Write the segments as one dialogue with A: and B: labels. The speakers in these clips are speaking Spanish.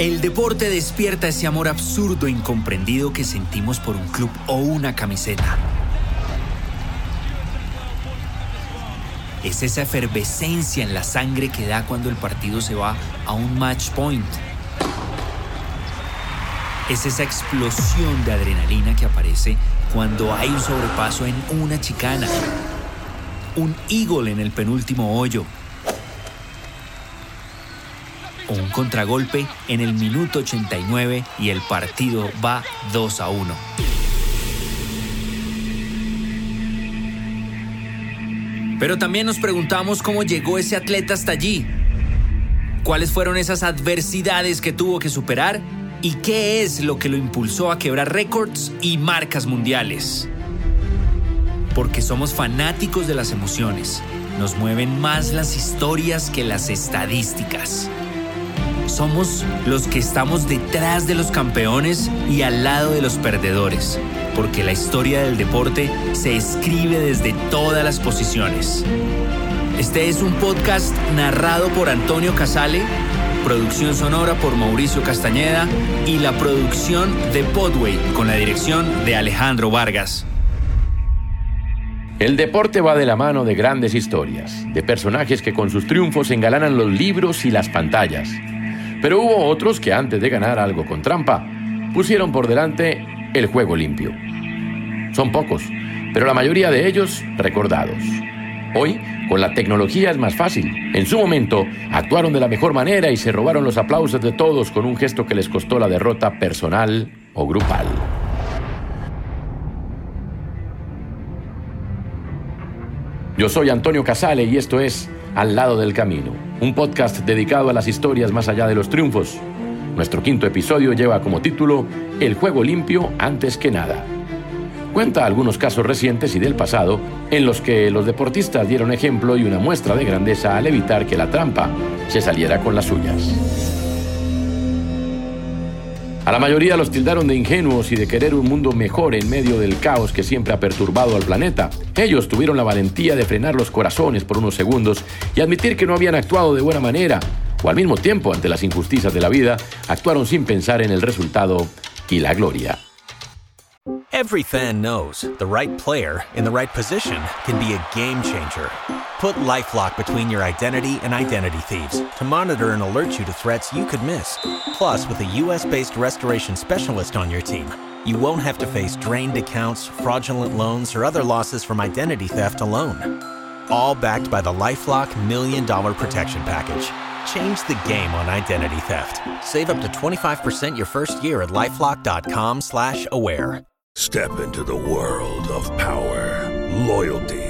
A: El deporte despierta ese amor absurdo e incomprendido que sentimos por un club o una camiseta. Es esa efervescencia en la sangre que da cuando el partido se va a un match point. Es esa explosión de adrenalina que aparece cuando hay un sobrepaso en una chicana. Un eagle en el penúltimo hoyo un contragolpe en el minuto 89 y el partido va 2 a 1. Pero también nos preguntamos cómo llegó ese atleta hasta allí. ¿Cuáles fueron esas adversidades que tuvo que superar? ¿Y qué es lo que lo impulsó a quebrar récords y marcas mundiales? Porque somos fanáticos de las emociones. Nos mueven más las historias que las estadísticas. Somos los que estamos detrás de los campeones y al lado de los perdedores, porque la historia del deporte se escribe desde todas las posiciones. Este es un podcast narrado por Antonio Casale, producción sonora por Mauricio Castañeda y la producción de Podway con la dirección de Alejandro Vargas.
B: El deporte va de la mano de grandes historias, de personajes que con sus triunfos engalanan los libros y las pantallas pero hubo otros que antes de ganar algo con trampa, pusieron por delante el juego limpio. Son pocos, pero la mayoría de ellos recordados. Hoy, con la tecnología es más fácil. En su momento, actuaron de la mejor manera y se robaron los aplausos de todos con un gesto que les costó la derrota personal o grupal. Yo soy Antonio Casale y esto es Al lado del camino, un podcast dedicado a las historias más allá de los triunfos. Nuestro quinto episodio lleva como título El juego limpio antes que nada. Cuenta algunos casos recientes y del pasado en los que los deportistas dieron ejemplo y una muestra de grandeza al evitar que la trampa se saliera con las suyas. A la mayoría los tildaron de ingenuos y de querer un mundo mejor en medio del caos que siempre ha perturbado al planeta. Ellos tuvieron la valentía de frenar los corazones por unos segundos y admitir que no habían actuado de buena manera, o al mismo tiempo, ante las injusticias de la vida, actuaron sin pensar en el resultado y la gloria.
C: Every fan knows the right player in the right position can be a game changer. Put LifeLock between your identity and identity thieves to monitor and alert you to threats you could miss. Plus, with a US-based restoration specialist on your team, you won't have to face drained accounts, fraudulent loans, or other losses from identity theft alone. All backed by the LifeLock Million Dollar Protection Package. Change the game on identity theft. Save up to 25% your first year at lifelock.com slash aware.
D: Step into the world of power, loyalty,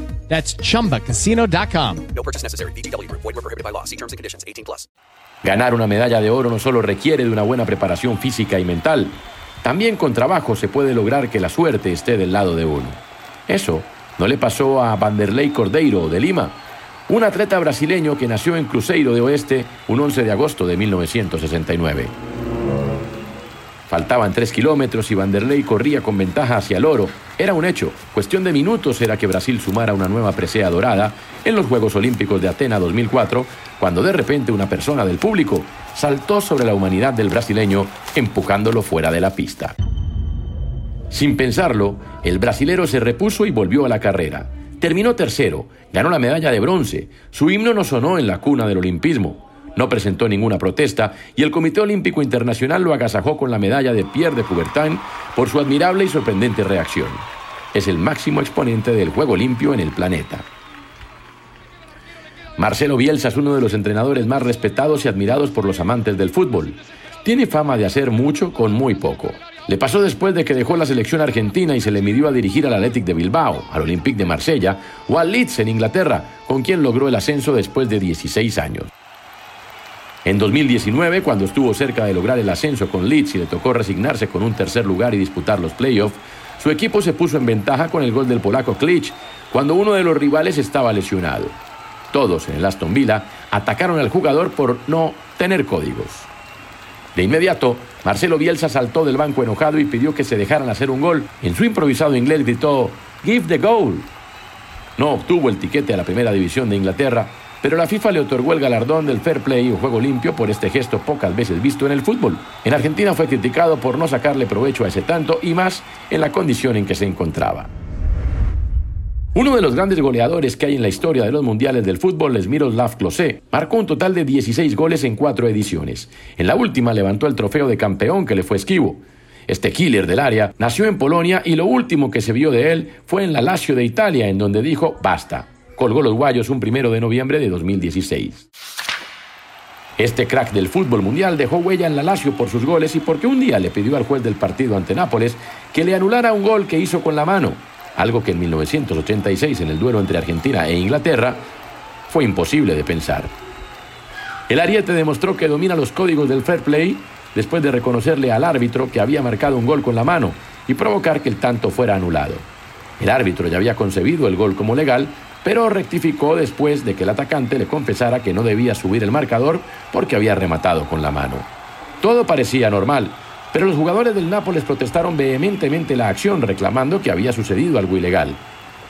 E: That's chumbacasino.com.
F: No purchase necessary. Group. Void were prohibited by law. Terms and conditions. 18 plus.
B: Ganar una medalla de oro no solo requiere de una buena preparación física y mental, también con trabajo se puede lograr que la suerte esté del lado de uno. Eso no le pasó a Vanderlei Cordeiro de Lima, un atleta brasileño que nació en Cruzeiro de Oeste un 11 de agosto de 1969. Faltaban tres kilómetros y Vanderlei corría con ventaja hacia el oro. Era un hecho. Cuestión de minutos era que Brasil sumara una nueva presea dorada en los Juegos Olímpicos de Atena 2004, cuando de repente una persona del público saltó sobre la humanidad del brasileño, empujándolo fuera de la pista. Sin pensarlo, el brasilero se repuso y volvió a la carrera. Terminó tercero, ganó la medalla de bronce. Su himno no sonó en la cuna del olimpismo. No presentó ninguna protesta y el Comité Olímpico Internacional lo agasajó con la medalla de Pierre de Coubertin por su admirable y sorprendente reacción. Es el máximo exponente del juego limpio en el planeta. Marcelo Bielsa es uno de los entrenadores más respetados y admirados por los amantes del fútbol. Tiene fama de hacer mucho con muy poco. Le pasó después de que dejó la selección argentina y se le midió a dirigir al Athletic de Bilbao, al Olympique de Marsella o al Leeds en Inglaterra, con quien logró el ascenso después de 16 años. En 2019, cuando estuvo cerca de lograr el ascenso con Leeds y le tocó resignarse con un tercer lugar y disputar los playoffs, su equipo se puso en ventaja con el gol del polaco Klitsch, cuando uno de los rivales estaba lesionado. Todos en el Aston Villa atacaron al jugador por no tener códigos. De inmediato, Marcelo Bielsa saltó del banco enojado y pidió que se dejaran hacer un gol. En su improvisado inglés gritó, Give the goal. No obtuvo el tiquete a la primera división de Inglaterra, pero la FIFA le otorgó el galardón del fair play o juego limpio por este gesto pocas veces visto en el fútbol. En Argentina fue criticado por no sacarle provecho a ese tanto y más en la condición en que se encontraba. Uno de los grandes goleadores que hay en la historia de los mundiales del fútbol es Miroslav Klose. Marcó un total de 16 goles en cuatro ediciones. En la última levantó el trofeo de campeón que le fue esquivo. Este killer del área nació en Polonia y lo último que se vio de él fue en la Lazio de Italia, en donde dijo basta. Colgó los guayos un primero de noviembre de 2016. Este crack del fútbol mundial dejó huella en la Lazio por sus goles y porque un día le pidió al juez del partido ante Nápoles que le anulara un gol que hizo con la mano, algo que en 1986 en el duelo entre Argentina e Inglaterra fue imposible de pensar. El ariete demostró que domina los códigos del fair play después de reconocerle al árbitro que había marcado un gol con la mano y provocar que el tanto fuera anulado. El árbitro ya había concebido el gol como legal, pero rectificó después de que el atacante le confesara que no debía subir el marcador porque había rematado con la mano. Todo parecía normal, pero los jugadores del Nápoles protestaron vehementemente la acción reclamando que había sucedido algo ilegal.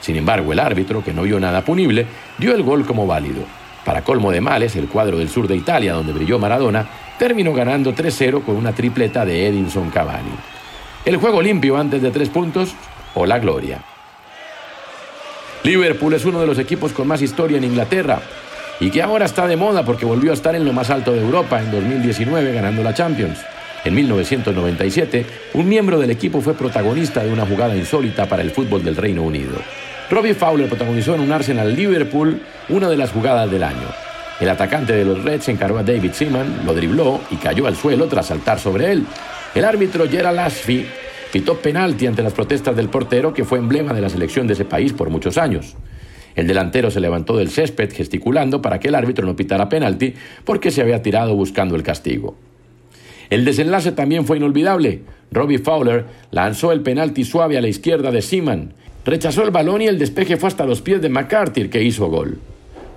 B: Sin embargo, el árbitro, que no vio nada punible, dio el gol como válido. Para colmo de males, el cuadro del sur de Italia, donde brilló Maradona, terminó ganando 3-0 con una tripleta de Edinson Cavani. El juego limpio antes de tres puntos o la gloria. Liverpool es uno de los equipos con más historia en Inglaterra y que ahora está de moda porque volvió a estar en lo más alto de Europa en 2019 ganando la Champions. En 1997, un miembro del equipo fue protagonista de una jugada insólita para el fútbol del Reino Unido. Robbie Fowler protagonizó en un Arsenal Liverpool una de las jugadas del año. El atacante de los Reds encaró a David Seaman, lo dribló y cayó al suelo tras saltar sobre él. El árbitro Gerald Ashby pitó penalti ante las protestas del portero que fue emblema de la selección de ese país por muchos años. El delantero se levantó del césped gesticulando para que el árbitro no pitara penalti porque se había tirado buscando el castigo. El desenlace también fue inolvidable. Robbie Fowler lanzó el penalti suave a la izquierda de Seaman. Rechazó el balón y el despeje fue hasta los pies de McCarthy, que hizo gol.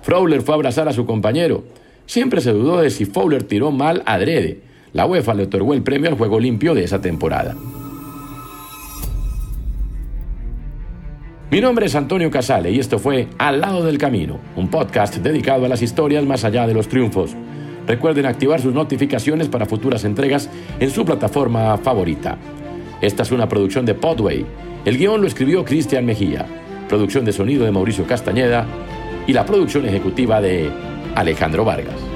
B: Fowler fue a abrazar a su compañero. Siempre se dudó de si Fowler tiró mal adrede. La UEFA le otorgó el premio al juego limpio de esa temporada. Mi nombre es Antonio Casale y esto fue Al lado del camino, un podcast dedicado a las historias más allá de los triunfos. Recuerden activar sus notificaciones para futuras entregas en su plataforma favorita. Esta es una producción de Podway. El guion lo escribió Cristian Mejía. Producción de sonido de Mauricio Castañeda y la producción ejecutiva de Alejandro Vargas.